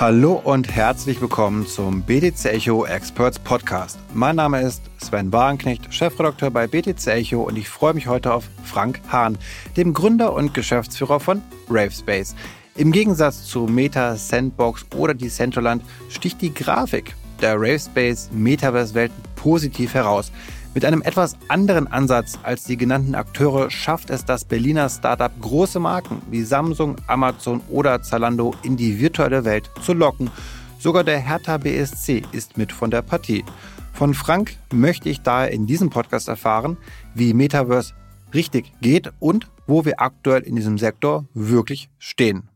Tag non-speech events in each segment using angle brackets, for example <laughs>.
Hallo und herzlich willkommen zum BTC Echo Experts Podcast. Mein Name ist Sven Wagenknecht, Chefredakteur bei BTC Echo und ich freue mich heute auf Frank Hahn, dem Gründer und Geschäftsführer von Ravespace. Im Gegensatz zu Meta, Sandbox oder Decentraland sticht die Grafik der Ravespace Metaverse-Welt positiv heraus. Mit einem etwas anderen Ansatz als die genannten Akteure schafft es das Berliner Startup große Marken wie Samsung, Amazon oder Zalando in die virtuelle Welt zu locken. Sogar der Hertha BSC ist mit von der Partie. Von Frank möchte ich daher in diesem Podcast erfahren, wie Metaverse richtig geht und wo wir aktuell in diesem Sektor wirklich stehen.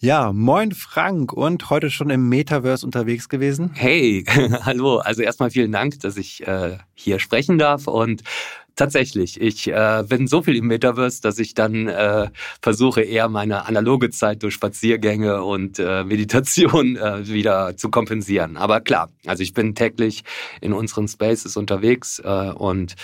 Ja, moin Frank und heute schon im Metaverse unterwegs gewesen. Hey, <laughs> hallo. Also erstmal vielen Dank, dass ich äh, hier sprechen darf und Tatsächlich, ich äh, bin so viel im Metaverse, dass ich dann äh, versuche, eher meine analoge Zeit durch Spaziergänge und äh, Meditation äh, wieder zu kompensieren. Aber klar, also ich bin täglich in unseren Spaces unterwegs äh, und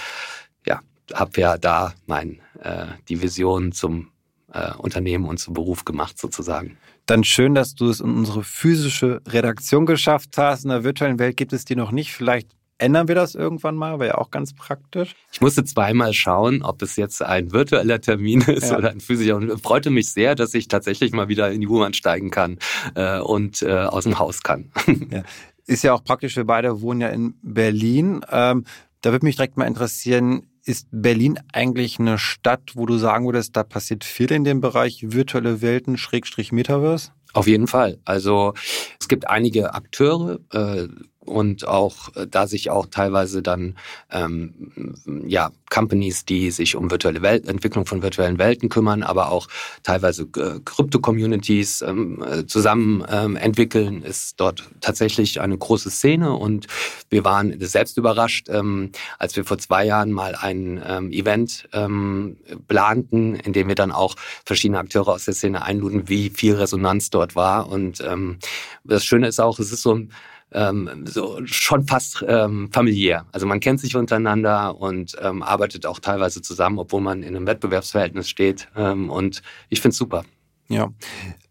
ja, habe ja da mein, äh, die Vision zum äh, Unternehmen und zum Beruf gemacht sozusagen. Dann schön, dass du es in unsere physische Redaktion geschafft hast. In der virtuellen Welt gibt es die noch nicht. Vielleicht ändern wir das irgendwann mal, wäre ja auch ganz praktisch. Ich musste zweimal schauen, ob es jetzt ein virtueller Termin <laughs> ist ja. oder ein physischer und freute mich sehr, dass ich tatsächlich mal wieder in die U-Bahn steigen kann äh, und äh, aus dem Haus kann. <laughs> Ja. Ist ja auch praktisch, wir beide wohnen ja in Berlin. Ähm, da würde mich direkt mal interessieren, ist Berlin eigentlich eine Stadt, wo du sagen würdest, da passiert viel in dem Bereich virtuelle Welten, Schrägstrich Metaverse? Auf jeden Fall. Also es gibt einige Akteure, äh, und auch äh, da sich auch teilweise dann ähm, ja Companies, die sich um virtuelle Welt, Entwicklung von virtuellen Welten kümmern, aber auch teilweise äh, Krypto-Communities ähm, äh, zusammen ähm, entwickeln, ist dort tatsächlich eine große Szene. Und wir waren selbst überrascht, ähm, als wir vor zwei Jahren mal ein ähm, Event ähm, planten, in dem wir dann auch verschiedene Akteure aus der Szene einluden, wie viel Resonanz dort war. Und ähm, das Schöne ist auch, es ist so ein ähm, so schon fast ähm, familiär. Also man kennt sich untereinander und ähm, arbeitet auch teilweise zusammen, obwohl man in einem Wettbewerbsverhältnis steht. Ähm, und ich finde es super. Ja.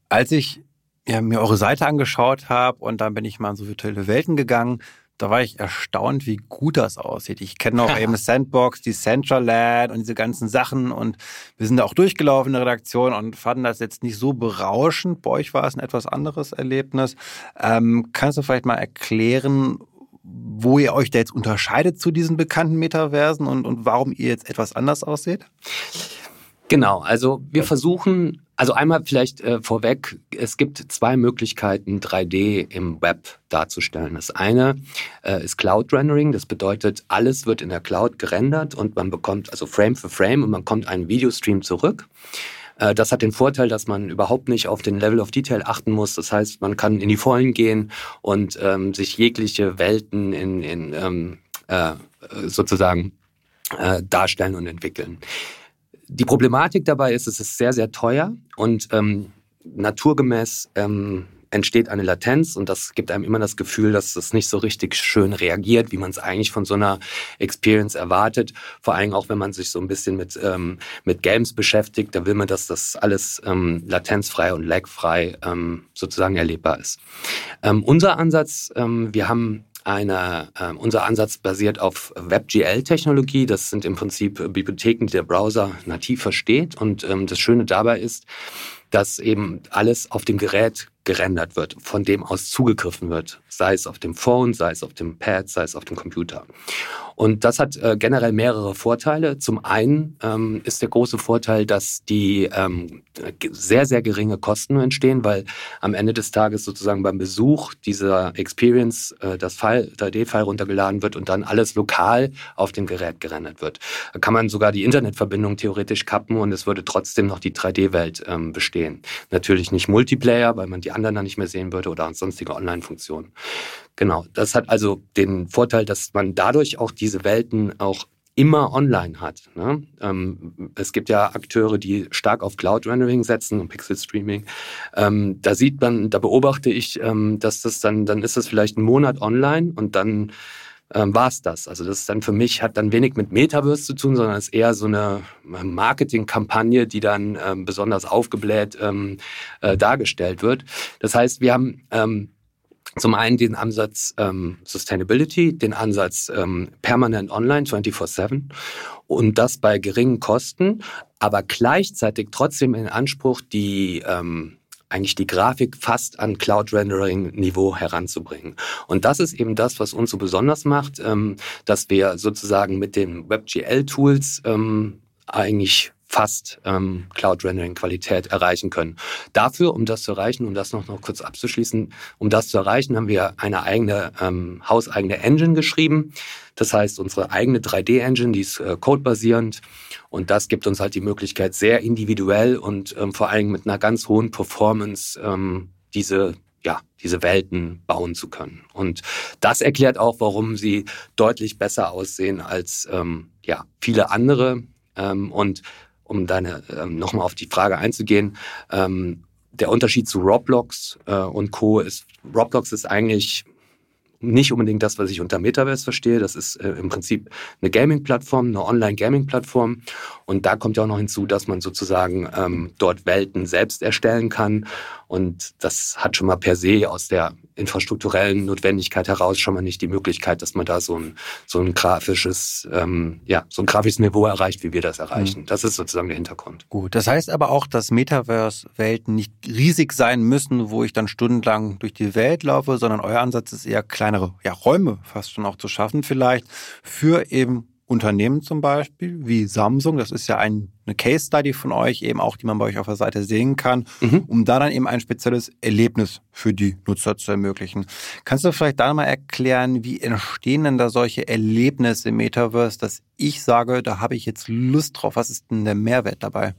Als ich ja, mir eure Seite angeschaut habe und dann bin ich mal in so virtuelle Welten gegangen, da war ich erstaunt, wie gut das aussieht. Ich kenne auch eben Sandbox, die Central Land und diese ganzen Sachen und wir sind da auch durchgelaufen in der Redaktion und fanden das jetzt nicht so berauschend. Bei euch war es ein etwas anderes Erlebnis. Ähm, kannst du vielleicht mal erklären, wo ihr euch da jetzt unterscheidet zu diesen bekannten Metaversen und, und warum ihr jetzt etwas anders aussieht? Genau, also wir versuchen, also einmal vielleicht äh, vorweg, es gibt zwei Möglichkeiten, 3D im Web darzustellen. Das eine äh, ist Cloud Rendering, das bedeutet, alles wird in der Cloud gerendert und man bekommt also Frame für Frame und man bekommt einen Videostream zurück. Äh, das hat den Vorteil, dass man überhaupt nicht auf den Level of Detail achten muss. Das heißt, man kann in die Vollen gehen und ähm, sich jegliche Welten in, in ähm, äh, sozusagen äh, darstellen und entwickeln. Die Problematik dabei ist, es ist sehr, sehr teuer und ähm, naturgemäß ähm, entsteht eine Latenz und das gibt einem immer das Gefühl, dass es nicht so richtig schön reagiert, wie man es eigentlich von so einer Experience erwartet. Vor allem auch, wenn man sich so ein bisschen mit, ähm, mit Games beschäftigt, da will man, dass das alles ähm, latenzfrei und lagfrei ähm, sozusagen erlebbar ist. Ähm, unser Ansatz, ähm, wir haben eine, äh, unser Ansatz basiert auf WebGL-Technologie. Das sind im Prinzip Bibliotheken, die der Browser nativ versteht. Und ähm, das Schöne dabei ist, dass eben alles auf dem Gerät gerendert wird, von dem aus zugegriffen wird, sei es auf dem Phone, sei es auf dem Pad, sei es auf dem Computer. Und das hat äh, generell mehrere Vorteile. Zum einen ähm, ist der große Vorteil, dass die ähm, sehr, sehr geringe Kosten entstehen, weil am Ende des Tages sozusagen beim Besuch dieser Experience äh, das File, 3D-File runtergeladen wird und dann alles lokal auf dem Gerät gerendert wird. Da kann man sogar die Internetverbindung theoretisch kappen und es würde trotzdem noch die 3D-Welt ähm, bestehen. Natürlich nicht Multiplayer, weil man die anderen dann nicht mehr sehen würde oder sonstige Online-Funktionen. Genau, das hat also den Vorteil, dass man dadurch auch diese Welten auch immer online hat. Ne? Ähm, es gibt ja Akteure, die stark auf Cloud Rendering setzen und Pixel Streaming. Ähm, da sieht man, da beobachte ich, ähm, dass das dann, dann ist das vielleicht ein Monat online und dann ähm, war es das. Also das ist dann für mich, hat dann wenig mit Metaverse zu tun, sondern ist eher so eine Marketingkampagne, die dann ähm, besonders aufgebläht ähm, äh, dargestellt wird. Das heißt, wir haben ähm, zum einen den Ansatz ähm, Sustainability, den Ansatz ähm, permanent online 24/7 und das bei geringen Kosten, aber gleichzeitig trotzdem in Anspruch die ähm, eigentlich die Grafik fast an Cloud-Rendering-Niveau heranzubringen. Und das ist eben das, was uns so besonders macht, ähm, dass wir sozusagen mit den WebGL-Tools ähm, eigentlich fast ähm, Cloud-Rendering-Qualität erreichen können. Dafür, um das zu erreichen, um das noch, noch kurz abzuschließen, um das zu erreichen, haben wir eine eigene ähm, hauseigene Engine geschrieben. Das heißt, unsere eigene 3D-Engine, die ist äh, codebasierend und das gibt uns halt die Möglichkeit, sehr individuell und ähm, vor allem mit einer ganz hohen Performance ähm, diese ja, diese Welten bauen zu können. Und das erklärt auch, warum sie deutlich besser aussehen als ähm, ja, viele andere. Ähm, und um deine ähm, nochmal auf die Frage einzugehen, ähm, der Unterschied zu Roblox äh, und Co. ist, Roblox ist eigentlich nicht unbedingt das, was ich unter Metaverse verstehe. Das ist äh, im Prinzip eine Gaming-Plattform, eine Online-Gaming-Plattform. Und da kommt ja auch noch hinzu, dass man sozusagen ähm, dort Welten selbst erstellen kann. Und das hat schon mal per se aus der infrastrukturellen Notwendigkeit heraus schon mal nicht die Möglichkeit, dass man da so ein, so ein grafisches, ähm, ja, so ein grafisches Niveau erreicht, wie wir das erreichen. Mhm. Das ist sozusagen der Hintergrund. Gut, das heißt aber auch, dass Metaverse-Welten nicht riesig sein müssen, wo ich dann stundenlang durch die Welt laufe, sondern euer Ansatz ist eher kleinere ja, Räume fast schon auch zu schaffen, vielleicht für eben Unternehmen zum Beispiel, wie Samsung, das ist ja ein, eine Case Study von euch, eben auch, die man bei euch auf der Seite sehen kann, mhm. um da dann eben ein spezielles Erlebnis für die Nutzer zu ermöglichen. Kannst du vielleicht da mal erklären, wie entstehen denn da solche Erlebnisse im Metaverse, dass ich sage, da habe ich jetzt Lust drauf, was ist denn der Mehrwert dabei?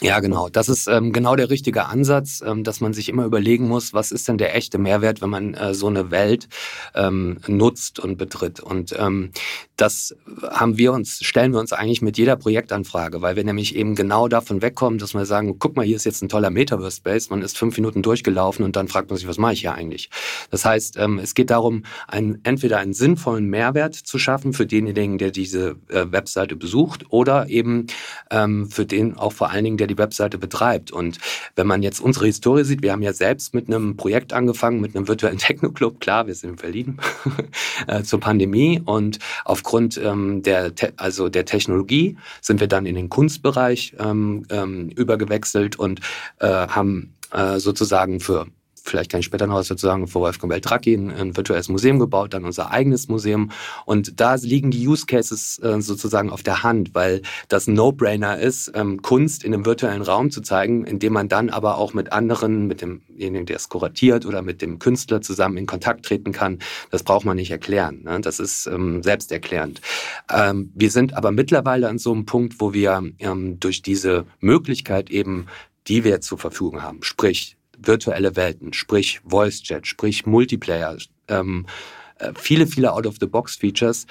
Ja, genau. Das ist ähm, genau der richtige Ansatz, ähm, dass man sich immer überlegen muss, was ist denn der echte Mehrwert, wenn man äh, so eine Welt ähm, nutzt und betritt. Und ähm, das haben wir uns, stellen wir uns eigentlich mit jeder Projektanfrage, weil wir nämlich eben genau davon wegkommen, dass wir sagen, guck mal, hier ist jetzt ein toller Metaverse-Space, man ist fünf Minuten durchgelaufen und dann fragt man sich, was mache ich hier eigentlich? Das heißt, ähm, es geht darum, einen, entweder einen sinnvollen Mehrwert zu schaffen für denjenigen, der diese äh, Webseite besucht oder eben ähm, für den auch vor allen Dingen, der die Webseite betreibt. Und wenn man jetzt unsere Historie sieht, wir haben ja selbst mit einem Projekt angefangen, mit einem virtuellen <laughs> Techno-Club, klar, wir sind in Berlin, <laughs> äh, zur Pandemie und aufgrund ähm, der, also der Technologie sind wir dann in den Kunstbereich ähm, ähm, übergewechselt und äh, haben äh, sozusagen für vielleicht kann ich später noch was dazu sagen, vor Wolfgang Beltracchi ein, ein virtuelles Museum gebaut, dann unser eigenes Museum. Und da liegen die Use Cases äh, sozusagen auf der Hand, weil das No-Brainer ist, ähm, Kunst in einem virtuellen Raum zu zeigen, indem man dann aber auch mit anderen, mit demjenigen, der es kuratiert oder mit dem Künstler zusammen in Kontakt treten kann. Das braucht man nicht erklären. Ne? Das ist ähm, selbsterklärend. Ähm, wir sind aber mittlerweile an so einem Punkt, wo wir ähm, durch diese Möglichkeit eben die wir zur Verfügung haben, sprich virtuelle Welten, sprich Voice Chat, sprich Multiplayer, ähm, äh, viele, viele Out-of-the-Box-Features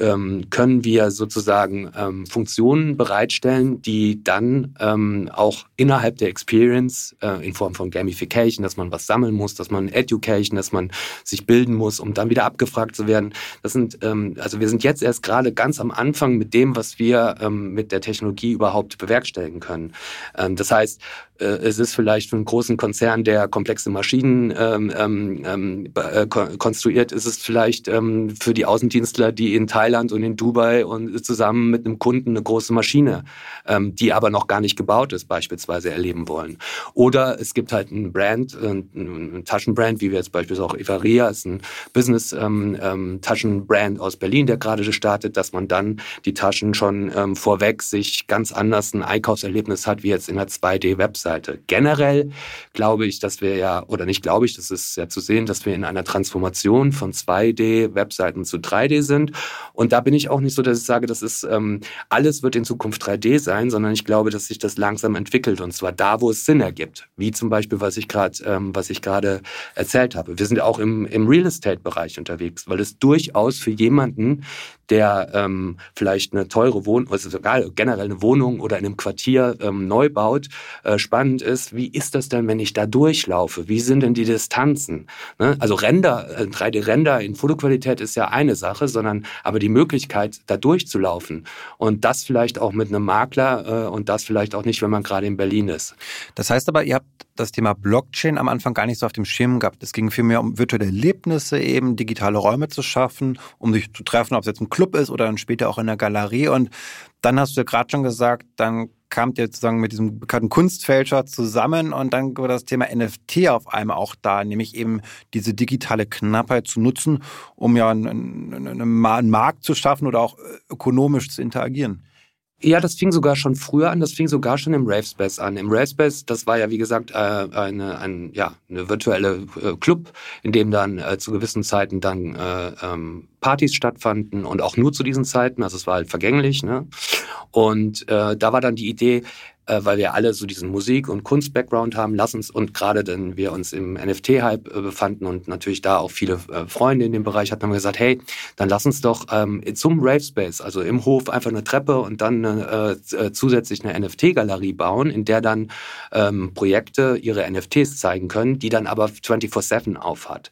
ähm, können wir sozusagen ähm, Funktionen bereitstellen, die dann ähm, auch innerhalb der Experience äh, in Form von Gamification, dass man was sammeln muss, dass man Education, dass man sich bilden muss, um dann wieder abgefragt zu werden. Das sind ähm, also wir sind jetzt erst gerade ganz am Anfang mit dem, was wir ähm, mit der Technologie überhaupt bewerkstelligen können. Ähm, das heißt, äh, es ist vielleicht für einen großen Konzern, der komplexe Maschinen ähm, ähm, ähm äh, konstruiert, ist es vielleicht ähm, für die Außendienstler, die in Thailand und in Dubai und zusammen mit einem Kunden eine große Maschine, ähm, die aber noch gar nicht gebaut ist, beispielsweise erleben wollen. Oder es gibt halt einen Brand, äh, einen Taschenbrand, wie wir jetzt beispielsweise auch Evaria, ist ein Business-Taschenbrand ähm, ähm aus Berlin, der gerade gestartet, dass man dann die Taschen schon ähm, vorweg sich ganz anders ein Einkaufserlebnis hat, wie jetzt in der 2D-Website Webseite. Generell glaube ich, dass wir ja, oder nicht glaube ich, das ist ja zu sehen, dass wir in einer Transformation von 2D-Webseiten zu 3D sind. Und da bin ich auch nicht so, dass ich sage, das ist, ähm, alles wird in Zukunft 3D sein, sondern ich glaube, dass sich das langsam entwickelt und zwar da, wo es Sinn ergibt. Wie zum Beispiel, was ich gerade, ähm, was ich gerade erzählt habe. Wir sind ja auch im, im Real Estate-Bereich unterwegs, weil es durchaus für jemanden, der ähm, vielleicht eine teure Wohnung, also egal, generell eine Wohnung oder in einem Quartier ähm, neu baut, äh, spannend ist, wie ist das denn, wenn ich da durchlaufe? Wie sind denn die Distanzen? Ne? Also Render, äh, 3D-Render in Fotoqualität ist ja eine Sache, sondern aber die Möglichkeit, da durchzulaufen und das vielleicht auch mit einem Makler äh, und das vielleicht auch nicht, wenn man gerade in Berlin ist. Das heißt aber, ihr habt das Thema Blockchain am Anfang gar nicht so auf dem Schirm gehabt. Es ging vielmehr um virtuelle Erlebnisse, eben digitale Räume zu schaffen, um sich zu treffen, ob es jetzt ein Club ist oder dann später auch in der Galerie. Und dann hast du ja gerade schon gesagt, dann kamt ihr sozusagen mit diesem bekannten Kunstfälscher zusammen und dann war das Thema NFT auf einmal auch da, nämlich eben diese digitale Knappheit zu nutzen, um ja einen, einen Markt zu schaffen oder auch ökonomisch zu interagieren. Ja, das fing sogar schon früher an, das fing sogar schon im Ravespace an. Im Ravespace, das war ja wie gesagt äh, eine, ein, ja, eine virtuelle äh, Club, in dem dann äh, zu gewissen Zeiten dann äh, ähm, Partys stattfanden und auch nur zu diesen Zeiten, also es war halt vergänglich. Ne? Und äh, da war dann die Idee, äh, weil wir alle so diesen Musik- und Kunst-Background haben. Lass uns, und gerade denn wir uns im NFT-Hype äh, befanden und natürlich da auch viele äh, Freunde in dem Bereich hatten, haben wir gesagt, hey, dann lass uns doch ähm, zum Rave Space, also im Hof einfach eine Treppe und dann äh, äh zusätzlich eine NFT-Galerie bauen, in der dann ähm, Projekte ihre NFTs zeigen können, die dann aber 24-7 aufhat.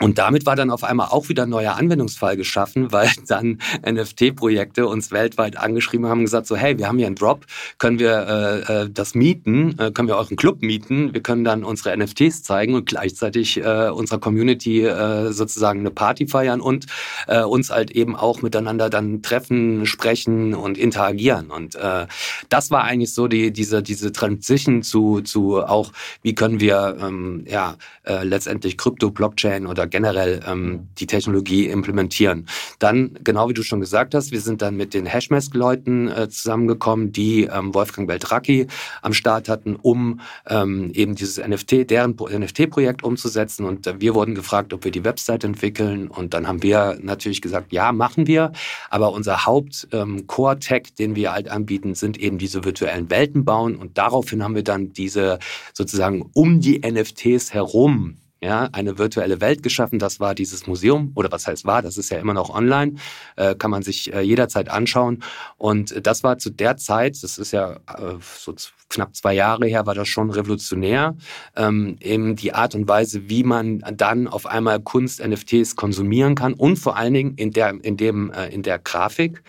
Und damit war dann auf einmal auch wieder ein neuer Anwendungsfall geschaffen, <laughs> weil dann NFT-Projekte uns weltweit angeschrieben haben und gesagt, so hey, wir haben hier einen Drop, können wir äh, äh, das mieten, äh, können wir euren Club mieten. Wir können dann unsere NFTs zeigen und gleichzeitig äh, unserer Community äh, sozusagen eine Party feiern und äh, uns halt eben auch miteinander dann treffen, sprechen und interagieren. Und äh, das war eigentlich so die, diese, diese Transition zu, zu auch, wie können wir ähm, ja äh, letztendlich Krypto, Blockchain oder generell ähm, die Technologie implementieren. Dann, genau wie du schon gesagt hast, wir sind dann mit den Hashmask-Leuten äh, zusammengekommen, die ähm, Wolfgang Beltrán Meraki am Start hatten, um ähm, eben dieses NFT, deren NFT-Projekt umzusetzen. Und äh, wir wurden gefragt, ob wir die Website entwickeln. Und dann haben wir natürlich gesagt, ja, machen wir. Aber unser Haupt-Core-Tech, ähm, den wir halt anbieten, sind eben diese virtuellen Welten bauen. Und daraufhin haben wir dann diese sozusagen um die NFTs herum ja, eine virtuelle Welt geschaffen. Das war dieses Museum, oder was heißt war, das ist ja immer noch online, äh, kann man sich äh, jederzeit anschauen. Und das war zu der Zeit, das ist ja äh, so knapp zwei Jahre her, war das schon revolutionär. Ähm, eben die Art und Weise, wie man dann auf einmal Kunst-NFTs konsumieren kann und vor allen Dingen in der, in dem, äh, in der Grafik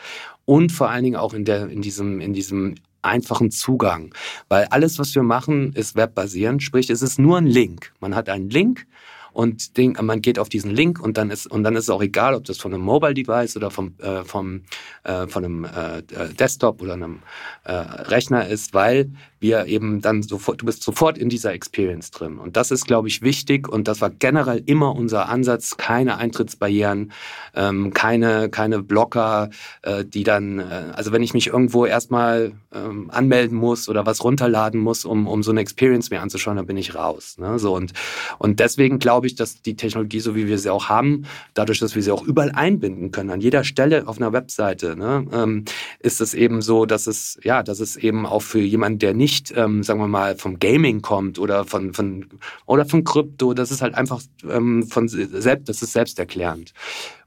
und vor allen Dingen auch in der, in diesem, in diesem einfachen Zugang, weil alles, was wir machen, ist webbasierend, sprich, es ist nur ein Link. Man hat einen Link und den, man geht auf diesen Link und dann ist und dann ist es auch egal, ob das von einem Mobile Device oder vom, äh, vom äh, von einem äh, Desktop oder einem äh, Rechner ist, weil wir eben dann sofort, du bist sofort in dieser Experience drin. Und das ist, glaube ich, wichtig und das war generell immer unser Ansatz, keine Eintrittsbarrieren, ähm, keine, keine Blocker, äh, die dann, äh, also wenn ich mich irgendwo erstmal ähm, anmelden muss oder was runterladen muss, um, um so eine Experience mir anzuschauen, dann bin ich raus. Ne? So und, und deswegen glaube ich, dass die Technologie, so wie wir sie auch haben, dadurch, dass wir sie auch überall einbinden können, an jeder Stelle auf einer Webseite, ne, ähm, ist es eben so, dass es, ja, dass es eben auch für jemanden, der nicht nicht, ähm, sagen wir mal, vom Gaming kommt oder von, von oder von Krypto, das ist halt einfach ähm, von selbst, das ist selbsterklärend.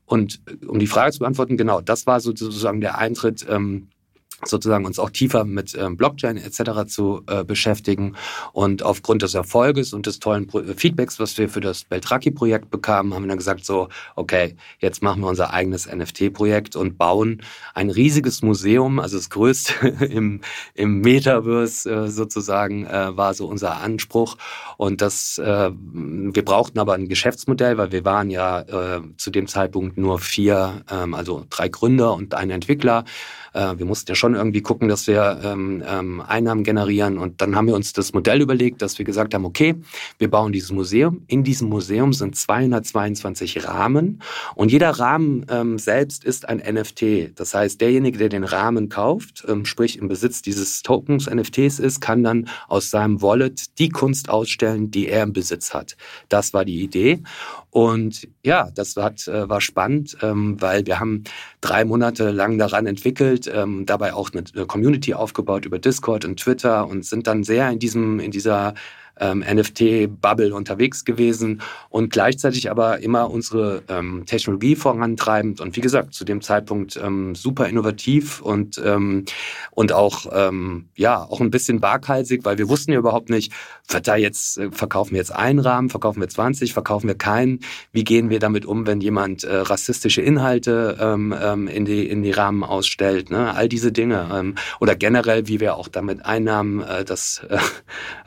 Und äh, um die Frage zu beantworten, genau, das war sozusagen der Eintritt ähm, sozusagen uns auch tiefer mit ähm, Blockchain etc. zu äh, beschäftigen. Und aufgrund des Erfolges und des tollen Feedbacks, was wir für das Beltraki-Projekt bekamen, haben wir dann gesagt, so, okay, jetzt machen wir unser eigenes NFT-Projekt und bauen ein riesiges Museum, also das größte <laughs> im, im Metaverse äh, sozusagen, äh, war so unser Anspruch. Und das, wir brauchten aber ein Geschäftsmodell, weil wir waren ja zu dem Zeitpunkt nur vier, ähm, also drei Gründer und ein Entwickler. Wir mussten ja schon irgendwie gucken, dass wir ähm, ähm, Einnahmen generieren. Und dann haben wir uns das Modell überlegt, dass wir gesagt haben, okay, wir bauen dieses Museum. In diesem Museum sind 222 Rahmen und jeder Rahmen ähm, selbst ist ein NFT. Das heißt, derjenige, der den Rahmen kauft, ähm, sprich im Besitz dieses Tokens NFTs ist, kann dann aus seinem Wallet die Kunst ausstellen, die er im Besitz hat. Das war die Idee. Und ja, das hat, äh, war spannend, ähm, weil wir haben drei Monate lang daran entwickelt, ähm, dabei auch eine Community aufgebaut über Discord und Twitter und sind dann sehr in diesem, in dieser ähm, NFT-Bubble unterwegs gewesen und gleichzeitig aber immer unsere ähm, Technologie vorantreibend und wie gesagt, zu dem Zeitpunkt ähm, super innovativ und, ähm, und auch, ähm, ja, auch ein bisschen waghalsig, weil wir wussten ja überhaupt nicht, wird da jetzt, äh, verkaufen wir jetzt einen Rahmen, verkaufen wir 20, verkaufen wir keinen, wie gehen wir damit um, wenn jemand äh, rassistische Inhalte ähm, in, die, in die Rahmen ausstellt, ne? all diese Dinge oder generell, wie wir auch damit Einnahmen, äh, das äh, <laughs>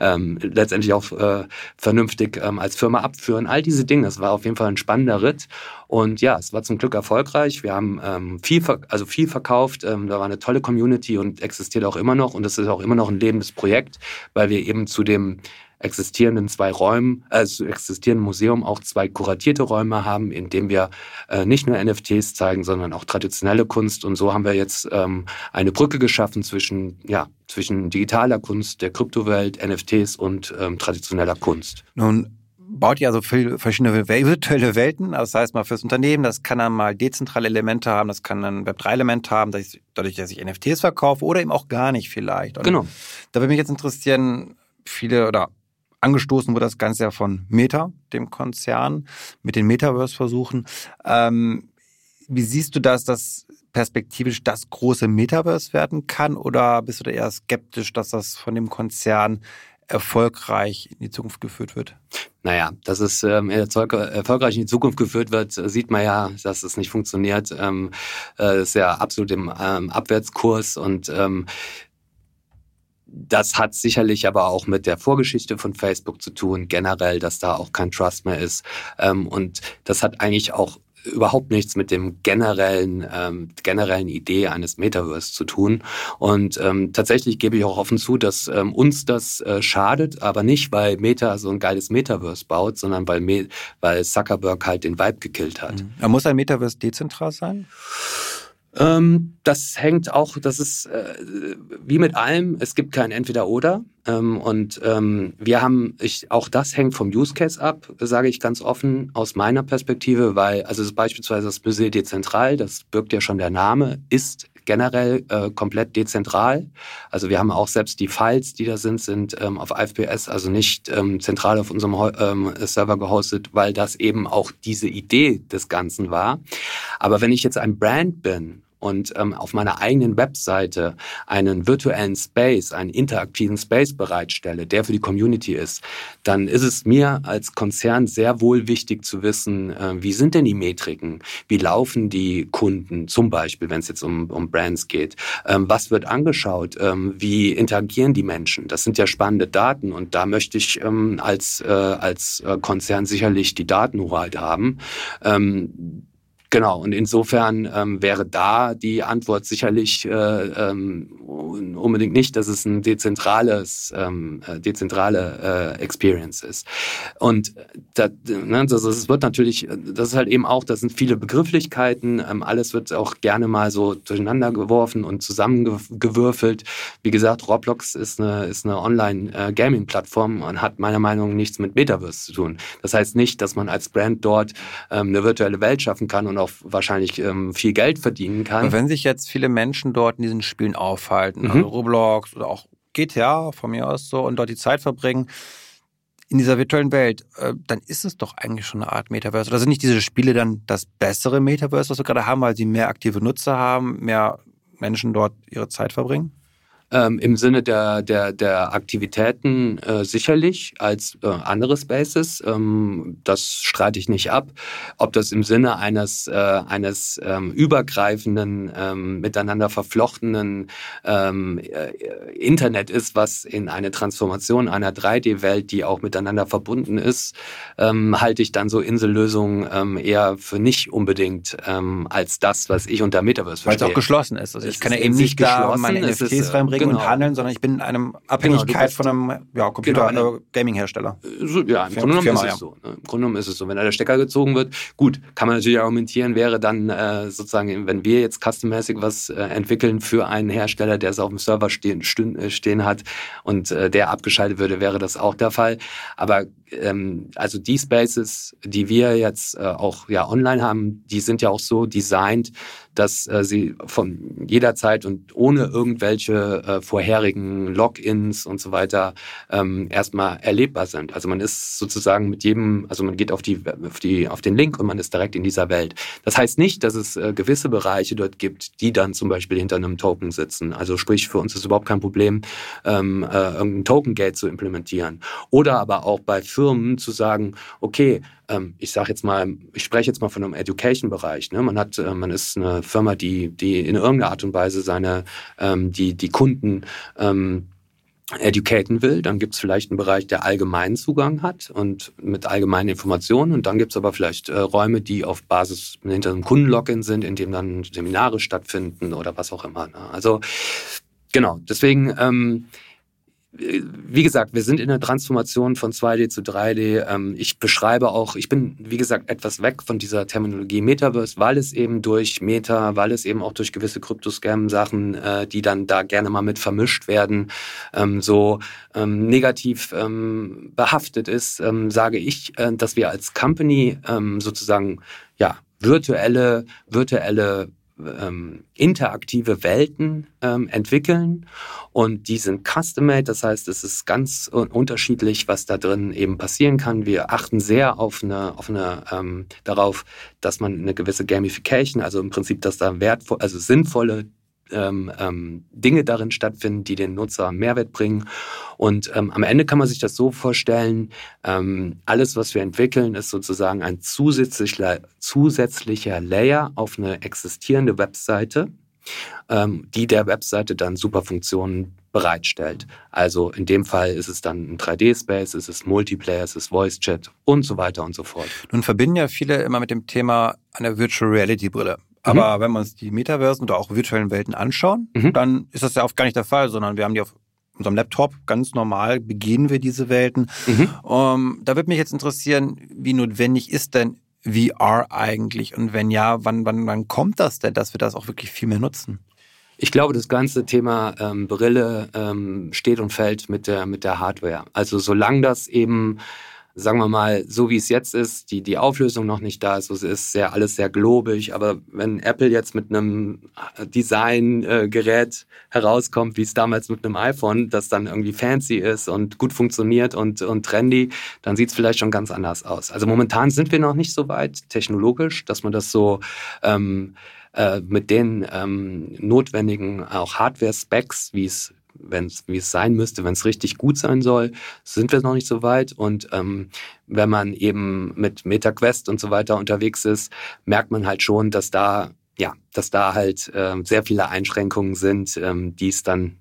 letztendlich auch äh, vernünftig ähm, als Firma abführen. All diese Dinge. Das war auf jeden Fall ein spannender Ritt. Und ja, es war zum Glück erfolgreich. Wir haben ähm, viel, also viel verkauft. Ähm, da war eine tolle Community und existiert auch immer noch. Und es ist auch immer noch ein lebendes Projekt, weil wir eben zu dem existierenden zwei Räumen, also existierenden Museum auch zwei kuratierte Räume haben, in dem wir äh, nicht nur NFTs zeigen, sondern auch traditionelle Kunst. Und so haben wir jetzt ähm, eine Brücke geschaffen zwischen, ja, zwischen digitaler Kunst, der Kryptowelt, NFTs und ähm, traditioneller Kunst. Nun baut ihr also verschiedene virtuelle Welten, das heißt mal fürs Unternehmen, das kann dann mal dezentrale Elemente haben, das kann dann Web3-Elemente haben, dadurch, dass ich NFTs verkaufe oder eben auch gar nicht vielleicht. Und genau. Da würde mich jetzt interessieren, viele oder Angestoßen wurde das Ganze ja von Meta, dem Konzern, mit den Metaverse-Versuchen. Ähm, wie siehst du das, dass perspektivisch das große Metaverse werden kann? Oder bist du da eher skeptisch, dass das von dem Konzern erfolgreich in die Zukunft geführt wird? Naja, dass es ähm, erfolgreich in die Zukunft geführt wird, sieht man ja, dass es nicht funktioniert. Ähm, äh, ist ja absolut im ähm, Abwärtskurs und ähm, das hat sicherlich aber auch mit der Vorgeschichte von Facebook zu tun, generell, dass da auch kein Trust mehr ist. Ähm, und das hat eigentlich auch überhaupt nichts mit dem generellen, ähm, generellen Idee eines Metaverse zu tun. Und ähm, tatsächlich gebe ich auch offen zu, dass ähm, uns das äh, schadet, aber nicht, weil Meta so ein geiles Metaverse baut, sondern weil, Me weil Zuckerberg halt den Vibe gekillt hat. Mhm. Muss ein Metaverse dezentral sein? Ähm, das hängt auch, das ist äh, wie mit allem, es gibt kein Entweder-Oder. Ähm, und ähm, wir haben, ich, auch das hängt vom Use Case ab, sage ich ganz offen aus meiner Perspektive, weil, also beispielsweise das Musée dezentral, das birgt ja schon der Name, ist generell äh, komplett dezentral. Also wir haben auch selbst die Files, die da sind, sind ähm, auf IFPS, also nicht ähm, zentral auf unserem ähm, Server gehostet, weil das eben auch diese Idee des Ganzen war. Aber wenn ich jetzt ein Brand bin und ähm, auf meiner eigenen Webseite einen virtuellen Space, einen interaktiven Space bereitstelle, der für die Community ist, dann ist es mir als Konzern sehr wohl wichtig zu wissen, äh, wie sind denn die Metriken, wie laufen die Kunden, zum Beispiel, wenn es jetzt um, um Brands geht, ähm, was wird angeschaut, ähm, wie interagieren die Menschen. Das sind ja spannende Daten und da möchte ich ähm, als, äh, als äh, Konzern sicherlich die Datenhoheit haben. Ähm, Genau, und insofern ähm, wäre da die Antwort sicherlich äh, ähm, unbedingt nicht, dass es ein dezentrales, ähm, äh, dezentrale äh, Experience ist. Und da, ne, das, das wird natürlich, das ist halt eben auch, das sind viele Begrifflichkeiten, ähm, alles wird auch gerne mal so durcheinander geworfen und zusammengewürfelt. Wie gesagt, Roblox ist eine, ist eine Online-Gaming-Plattform und hat meiner Meinung nach nichts mit Metaverse zu tun. Das heißt nicht, dass man als Brand dort ähm, eine virtuelle Welt schaffen kann und auch wahrscheinlich ähm, viel Geld verdienen kann. Aber wenn sich jetzt viele Menschen dort in diesen Spielen aufhalten, mhm. also Roblox oder auch GTA von mir aus so und dort die Zeit verbringen, in dieser virtuellen Welt, äh, dann ist es doch eigentlich schon eine Art Metaverse. Oder sind nicht diese Spiele dann das bessere Metaverse, was wir gerade haben, weil sie mehr aktive Nutzer haben, mehr Menschen dort ihre Zeit verbringen? Ähm, Im Sinne der, der, der Aktivitäten äh, sicherlich als äh, andere Spaces. Ähm, das streite ich nicht ab. Ob das im Sinne eines, äh, eines ähm, übergreifenden, ähm, miteinander verflochtenen ähm, äh, Internet ist, was in eine Transformation einer 3D-Welt, die auch miteinander verbunden ist, ähm, halte ich dann so Insellösungen eher für nicht unbedingt als das, was ich unter Metaverse verstehe. Weil es auch geschlossen ist. Also ich kann ja eben nicht da meine NFTs ist, reinbringen bringen genau. und handeln, sondern ich bin in einem Abhängigkeit genau, von einem ja, Computer-Gaming-Hersteller. Genau, so, ja, im Grunde genommen Firma, ist es so. Ne? Im Grunde genommen ist es so. Wenn da der Stecker gezogen wird, gut, kann man natürlich argumentieren, wäre dann äh, sozusagen, wenn wir jetzt custommäßig was äh, entwickeln für einen Hersteller, der es auf dem Server stehen, äh, stehen hat und äh, der abgeschaltet würde, wäre das auch der Fall. Aber ähm, also die Spaces, die wir jetzt äh, auch ja online haben, die sind ja auch so designt, dass äh, sie von jeder Zeit und ohne irgendwelche äh, vorherigen Logins und so weiter ähm, erstmal erlebbar sind. Also man ist sozusagen mit jedem, also man geht auf die, auf die, auf den Link und man ist direkt in dieser Welt. Das heißt nicht, dass es äh, gewisse Bereiche dort gibt, die dann zum Beispiel hinter einem Token sitzen. Also sprich, für uns ist überhaupt kein Problem, ähm, äh, irgendein Token-Gate zu implementieren. Oder aber auch bei Firmen zu sagen, okay, ähm, ich sage jetzt mal, ich spreche jetzt mal von einem Education-Bereich. Ne? Man hat, äh, man ist eine Firma, die, die in irgendeiner Art und Weise seine, ähm, die, die Kunden ähm, educaten will, dann gibt es vielleicht einen Bereich, der allgemeinen Zugang hat und mit allgemeinen Informationen und dann gibt es aber vielleicht äh, Räume, die auf Basis hinter einem Kundenlogin sind, in dem dann Seminare stattfinden oder was auch immer. Ne? Also genau, deswegen ähm, wie gesagt, wir sind in der Transformation von 2D zu 3D. Ähm, ich beschreibe auch, ich bin, wie gesagt, etwas weg von dieser Terminologie Metaverse, weil es eben durch Meta, weil es eben auch durch gewisse Kryptoscam-Sachen, äh, die dann da gerne mal mit vermischt werden, ähm, so ähm, negativ behaftet ist, sage ich, äh, dass wir als Company sozusagen, ja, virtuelle, virtuelle ähm, interaktive Welten ähm, entwickeln und die sind custom-made, das heißt, es ist ganz unterschiedlich, was da drin eben passieren kann. Wir achten sehr auf eine, auf eine ähm, darauf, dass man eine gewisse Gamification, also im Prinzip, dass da wertvoll, also sinnvolle ähm, ähm, Dinge darin stattfinden, die den Nutzer Mehrwert bringen. Und ähm, am Ende kann man sich das so vorstellen, ähm, alles, was wir entwickeln, ist sozusagen ein zusätzlicher, zusätzlicher Layer auf eine existierende Webseite, ähm, die der Webseite dann super Funktionen bereitstellt. Also in dem Fall ist es dann ein 3D-Space, es ist Multiplayer, es ist Voice-Chat und so weiter und so fort. Nun verbinden ja viele immer mit dem Thema einer Virtual Reality-Brille. Aber mhm. wenn wir uns die Metaversen oder auch virtuellen Welten anschauen, mhm. dann ist das ja oft gar nicht der Fall, sondern wir haben die auf unserem Laptop ganz normal begehen wir diese Welten. Mhm. Um, da würde mich jetzt interessieren, wie notwendig ist denn VR eigentlich? Und wenn ja, wann, wann, wann kommt das denn, dass wir das auch wirklich viel mehr nutzen? Ich glaube, das ganze Thema ähm, Brille ähm, steht und fällt mit der, mit der Hardware. Also solange das eben sagen wir mal, so wie es jetzt ist, die, die Auflösung noch nicht da ist, es ist sehr, alles sehr globig, aber wenn Apple jetzt mit einem Designgerät herauskommt, wie es damals mit einem iPhone, das dann irgendwie fancy ist und gut funktioniert und, und trendy, dann sieht es vielleicht schon ganz anders aus. Also momentan sind wir noch nicht so weit technologisch, dass man das so ähm, äh, mit den ähm, notwendigen auch Hardware-Specs, wie es wenn's, wie es sein müsste, wenn es richtig gut sein soll, sind wir noch nicht so weit. Und ähm, wenn man eben mit MetaQuest und so weiter unterwegs ist, merkt man halt schon, dass da ja, dass da halt äh, sehr viele Einschränkungen sind, ähm, die es dann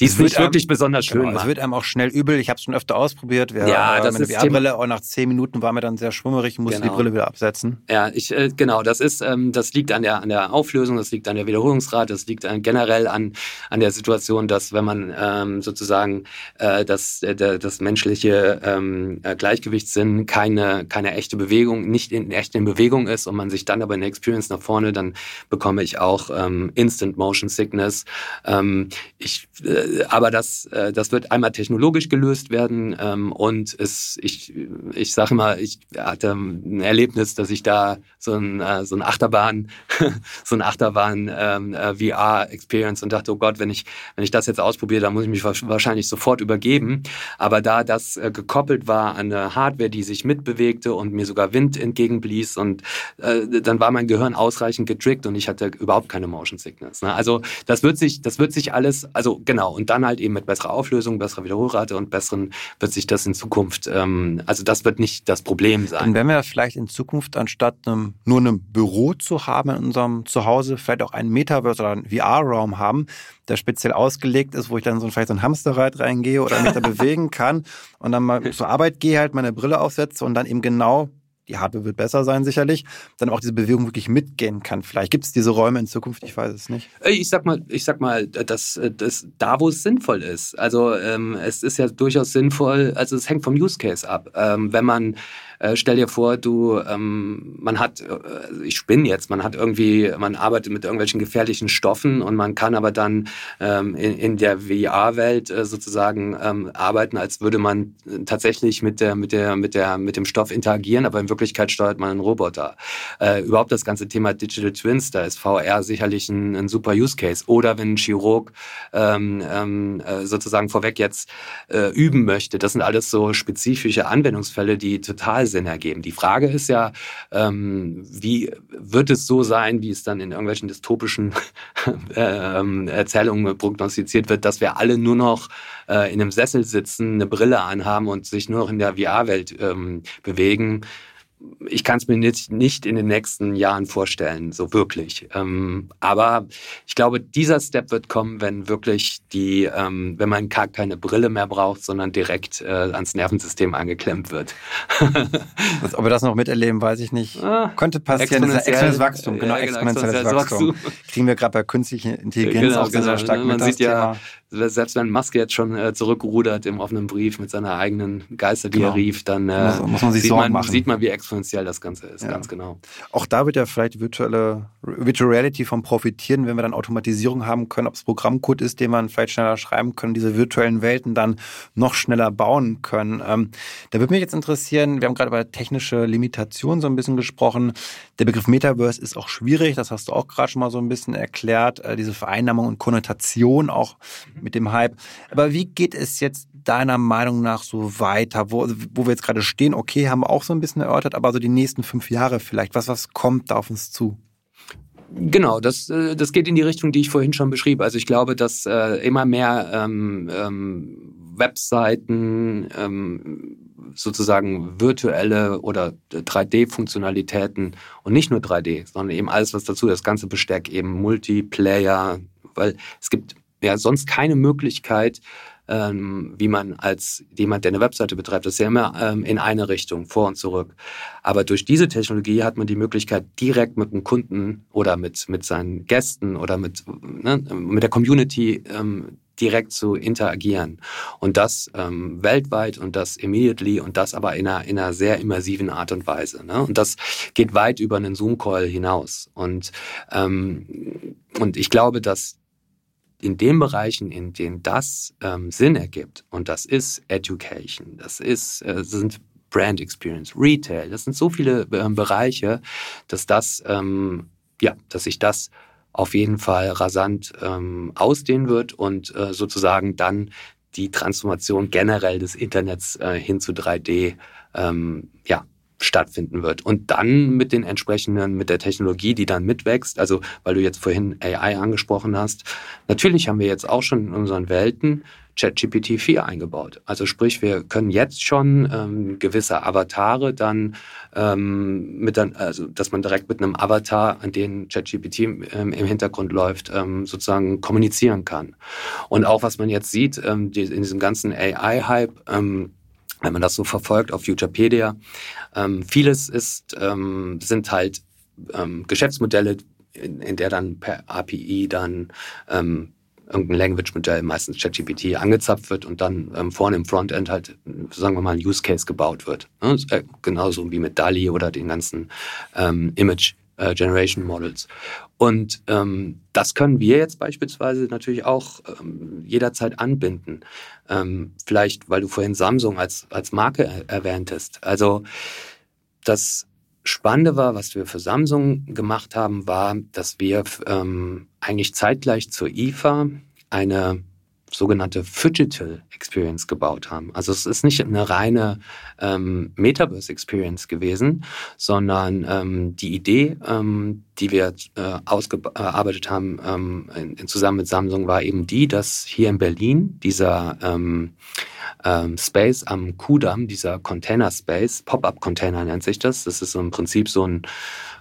die ist nicht wirklich einem, besonders schön genau, Es wird einem auch schnell übel. Ich habe es schon öfter ausprobiert. Wir, ja, das meine VR-Brille auch nach zehn Minuten war mir dann sehr schwummerig und musste genau. die Brille wieder absetzen. Ja, ich äh, genau. Das ist, ähm, das liegt an der an der Auflösung, das liegt an der Wiederholungsrate, das liegt an, generell an an der Situation, dass wenn man ähm, sozusagen äh, das äh, das menschliche ähm, äh, Gleichgewichtssinn keine keine echte Bewegung, nicht in echt in Bewegung ist und man sich dann aber in der Experience nach vorne, dann bekomme ich auch ähm, Instant Motion Sickness. Ähm, ich äh, aber das, äh, das wird einmal technologisch gelöst werden ähm, und es, ich, ich sage mal, ich hatte ein Erlebnis, dass ich da so ein, äh, so ein Achterbahn, <laughs> so ein Achterbahn ähm, VR Experience und dachte, oh Gott, wenn ich, wenn ich das jetzt ausprobiere, dann muss ich mich wahrscheinlich sofort übergeben. Aber da das gekoppelt war an eine Hardware, die sich mitbewegte und mir sogar Wind entgegenblies und äh, dann war mein Gehirn ausreichend getrickt und ich hatte überhaupt keine Motion Sickness. Ne? Also das wird sich, das wird sich alles, also Genau, und dann halt eben mit besserer Auflösung, besserer Wiederholrate und besseren wird sich das in Zukunft, ähm, also das wird nicht das Problem sein. Dann werden wir vielleicht in Zukunft anstatt einem, nur einem Büro zu haben in unserem Zuhause, vielleicht auch einen Metaverse oder einen VR-Raum haben, der speziell ausgelegt ist, wo ich dann so vielleicht so ein Hamsterrad reingehe oder mich da <laughs> bewegen kann und dann mal zur Arbeit gehe, halt meine Brille aufsetze und dann eben genau die Hardware wird besser sein sicherlich, dann auch diese Bewegung wirklich mitgehen kann. Vielleicht gibt es diese Räume in Zukunft, ich weiß es nicht. Ich sag mal, ich sag mal, dass, dass da, wo es sinnvoll ist. Also ähm, es ist ja durchaus sinnvoll, also es hängt vom Use Case ab. Ähm, wenn man äh, stell dir vor, du, ähm, man hat, äh, ich spinne jetzt, man hat irgendwie, man arbeitet mit irgendwelchen gefährlichen Stoffen und man kann aber dann ähm, in, in der VR-Welt äh, sozusagen ähm, arbeiten, als würde man tatsächlich mit der, mit der, mit der, mit dem Stoff interagieren, aber in Wirklichkeit steuert man einen Roboter. Äh, überhaupt das ganze Thema Digital Twins, da ist VR sicherlich ein, ein super Use Case. Oder wenn ein Chirurg ähm, ähm, äh, sozusagen vorweg jetzt äh, üben möchte, das sind alles so spezifische Anwendungsfälle, die total Sinn ergeben. Die Frage ist ja, ähm, wie wird es so sein, wie es dann in irgendwelchen dystopischen <laughs> ähm, Erzählungen prognostiziert wird, dass wir alle nur noch äh, in einem Sessel sitzen, eine Brille anhaben und sich nur noch in der VR-Welt ähm, bewegen ich kann es mir nicht, nicht in den nächsten Jahren vorstellen, so wirklich. Ähm, aber ich glaube, dieser Step wird kommen, wenn wirklich die, ähm, wenn man gar keine Brille mehr braucht, sondern direkt äh, ans Nervensystem angeklemmt wird. <laughs> Ob wir das noch miterleben, weiß ich nicht. Ah, Könnte passieren. Exponentielles Wachstum, genau, ja, genau exponentielles Wachstum. Kriegen wir gerade bei künstlicher Intelligenz genau, auch sehr, genau, sehr stark? Man sieht ja, selbst wenn Musk jetzt schon äh, zurückrudert im offenen Brief mit seiner eigenen Geister, die genau. er rief, dann äh, muss, muss man sich sieht, Sorgen man, machen. sieht man, wie exponentiell das Ganze ist, ja. ganz genau. Auch da wird ja vielleicht virtuelle Virtual Reality von profitieren, wenn wir dann Automatisierung haben können, ob es Programmcode ist, den man vielleicht schneller schreiben können, diese virtuellen Welten dann noch schneller bauen können. Ähm, da würde mich jetzt interessieren, wir haben gerade über technische Limitationen so ein bisschen gesprochen. Der Begriff Metaverse ist auch schwierig, das hast du auch gerade schon mal so ein bisschen erklärt, äh, diese Vereinnahmung und Konnotation auch mit dem Hype. Aber wie geht es jetzt deiner Meinung nach so weiter, wo, wo wir jetzt gerade stehen? Okay, haben wir auch so ein bisschen erörtert, aber so die nächsten fünf Jahre vielleicht, was, was kommt da auf uns zu? Genau, das, äh, das geht in die Richtung, die ich vorhin schon beschrieb. Also ich glaube, dass äh, immer mehr ähm, ähm, Webseiten ähm, sozusagen virtuelle oder 3D-Funktionalitäten und nicht nur 3D, sondern eben alles, was dazu, das ganze Besteck, eben Multiplayer, weil es gibt ja sonst keine Möglichkeit, ähm, wie man als jemand, der eine Webseite betreibt, das ist ja immer ähm, in eine Richtung, vor und zurück. Aber durch diese Technologie hat man die Möglichkeit, direkt mit dem Kunden oder mit, mit seinen Gästen oder mit, ne, mit der Community ähm, direkt zu interagieren. Und das ähm, weltweit und das immediately und das aber in einer, in einer sehr immersiven Art und Weise. Ne? Und das geht weit über einen Zoom-Call hinaus. Und, ähm, und ich glaube, dass in den Bereichen, in denen das ähm, Sinn ergibt, und das ist Education, das ist, äh, sind Brand Experience, Retail, das sind so viele äh, Bereiche, dass das, ähm, ja, dass sich das auf jeden Fall rasant ähm, ausdehnen wird und äh, sozusagen dann die Transformation generell des Internets äh, hin zu 3D ähm, ja, stattfinden wird. Und dann mit den entsprechenden, mit der Technologie, die dann mitwächst, also weil du jetzt vorhin AI angesprochen hast, natürlich haben wir jetzt auch schon in unseren Welten ChatGPT 4 eingebaut. Also sprich, wir können jetzt schon ähm, gewisse Avatare dann ähm, mit dann, also dass man direkt mit einem Avatar, an den ChatGPT ähm, im Hintergrund läuft, ähm, sozusagen kommunizieren kann. Und auch was man jetzt sieht, ähm, die, in diesem ganzen AI-Hype, ähm, wenn man das so verfolgt auf Futurepedia. Ähm, vieles ist, ähm, sind halt ähm, Geschäftsmodelle, in, in, der dann per API dann ähm, irgendein Language-Modell, meistens ChatGPT, angezapft wird und dann ähm, vorne im Frontend halt, sagen wir mal, ein Use Case gebaut wird. Ne? Äh, genauso wie mit DALI oder den ganzen ähm, Image äh, Generation Models. Und ähm, das können wir jetzt beispielsweise natürlich auch ähm, jederzeit anbinden. Ähm, vielleicht, weil du vorhin Samsung als, als Marke er erwähntest. Also das Spannende war, was wir für Samsung gemacht haben, war, dass wir ähm, eigentlich zeitgleich zur IFA eine sogenannte Phygital Experience gebaut haben. Also es ist nicht eine reine ähm, Metaverse Experience gewesen, sondern ähm, die Idee, ähm, die wir äh, ausgearbeitet haben ähm, in, in zusammen mit Samsung, war eben die, dass hier in Berlin dieser ähm, ähm, Space am Kudamm, dieser Container Space, Pop-up Container nennt sich das. Das ist im Prinzip so ein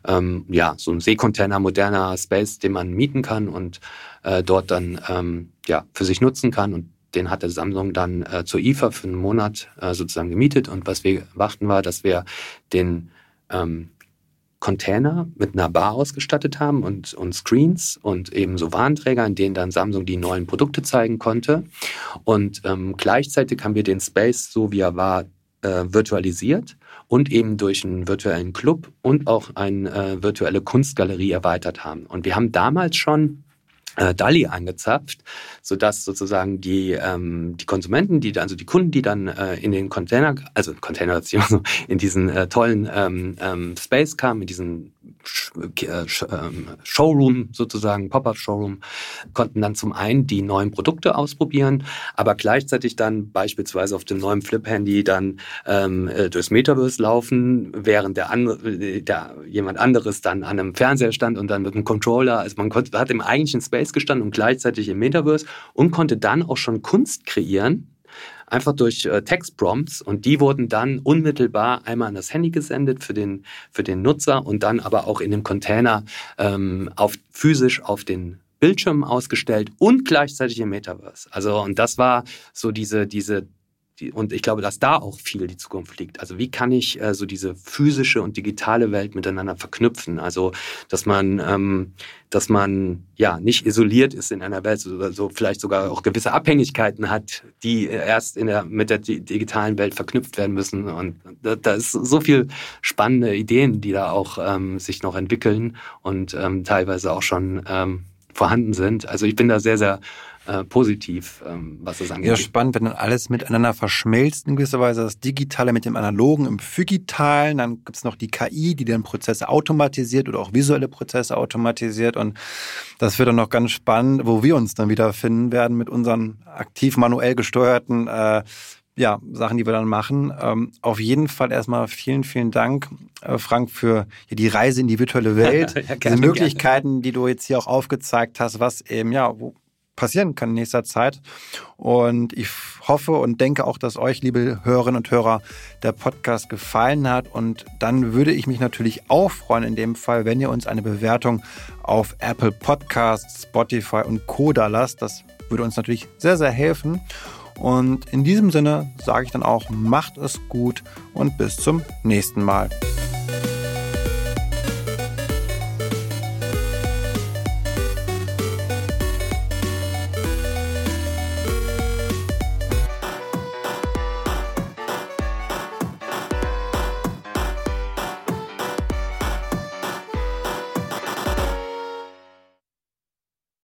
ähm, ja so ein Seekontainer, moderner Space, den man mieten kann und äh, dort dann ähm, ja, für sich nutzen kann. Und den hatte Samsung dann äh, zur IFA für einen Monat äh, sozusagen gemietet. Und was wir machten war, dass wir den ähm, Container mit einer Bar ausgestattet haben und, und Screens und eben so Warnträger, in denen dann Samsung die neuen Produkte zeigen konnte. Und ähm, gleichzeitig haben wir den Space, so wie er war, äh, virtualisiert und eben durch einen virtuellen Club und auch eine äh, virtuelle Kunstgalerie erweitert haben. Und wir haben damals schon DALI angezapft, sodass sozusagen die, ähm, die Konsumenten, die also die Kunden, die dann äh, in den Container, also Container, <laughs> in diesen äh, tollen ähm, ähm, Space kamen, in diesen äh, Showroom sozusagen, Pop-up-Showroom, konnten dann zum einen die neuen Produkte ausprobieren, aber gleichzeitig dann beispielsweise auf dem neuen Flip-Handy dann ähm, äh, durchs Metaverse laufen, während der, andere, der jemand anderes dann an einem Fernseher stand und dann mit einem Controller, also man konnte, hat im eigentlichen Space gestanden und gleichzeitig im Metaverse und konnte dann auch schon Kunst kreieren, einfach durch äh, Textprompts und die wurden dann unmittelbar einmal an das Handy gesendet für den, für den Nutzer und dann aber auch in dem Container ähm, auf, physisch auf den Bildschirm ausgestellt und gleichzeitig im Metaverse. Also und das war so diese, diese die, und ich glaube, dass da auch viel die Zukunft liegt. Also wie kann ich äh, so diese physische und digitale Welt miteinander verknüpfen? Also dass man, ähm, dass man ja nicht isoliert ist in einer Welt, so, so vielleicht sogar auch gewisse Abhängigkeiten hat, die erst in der, mit der digitalen Welt verknüpft werden müssen. Und da, da ist so viel spannende Ideen, die da auch ähm, sich noch entwickeln und ähm, teilweise auch schon ähm, vorhanden sind. Also ich bin da sehr, sehr äh, positiv, ähm, was das angeht. Ja, spannend, wenn dann alles miteinander verschmilzt in gewisser Weise, das Digitale mit dem Analogen im Phygitalen, dann gibt es noch die KI, die dann Prozesse automatisiert oder auch visuelle Prozesse automatisiert und das wird dann noch ganz spannend, wo wir uns dann wieder finden werden mit unseren aktiv manuell gesteuerten äh, ja, Sachen, die wir dann machen. Ähm, auf jeden Fall erstmal vielen, vielen Dank, äh, Frank, für die Reise in die virtuelle Welt, <laughs> ja, gerne, diese Möglichkeiten, gerne. die du jetzt hier auch aufgezeigt hast, was eben, ja, wo, passieren kann in nächster Zeit. Und ich hoffe und denke auch, dass euch, liebe Hörerinnen und Hörer, der Podcast gefallen hat. Und dann würde ich mich natürlich auch freuen, in dem Fall, wenn ihr uns eine Bewertung auf Apple Podcasts, Spotify und Co. da lasst. Das würde uns natürlich sehr, sehr helfen. Und in diesem Sinne sage ich dann auch, macht es gut und bis zum nächsten Mal.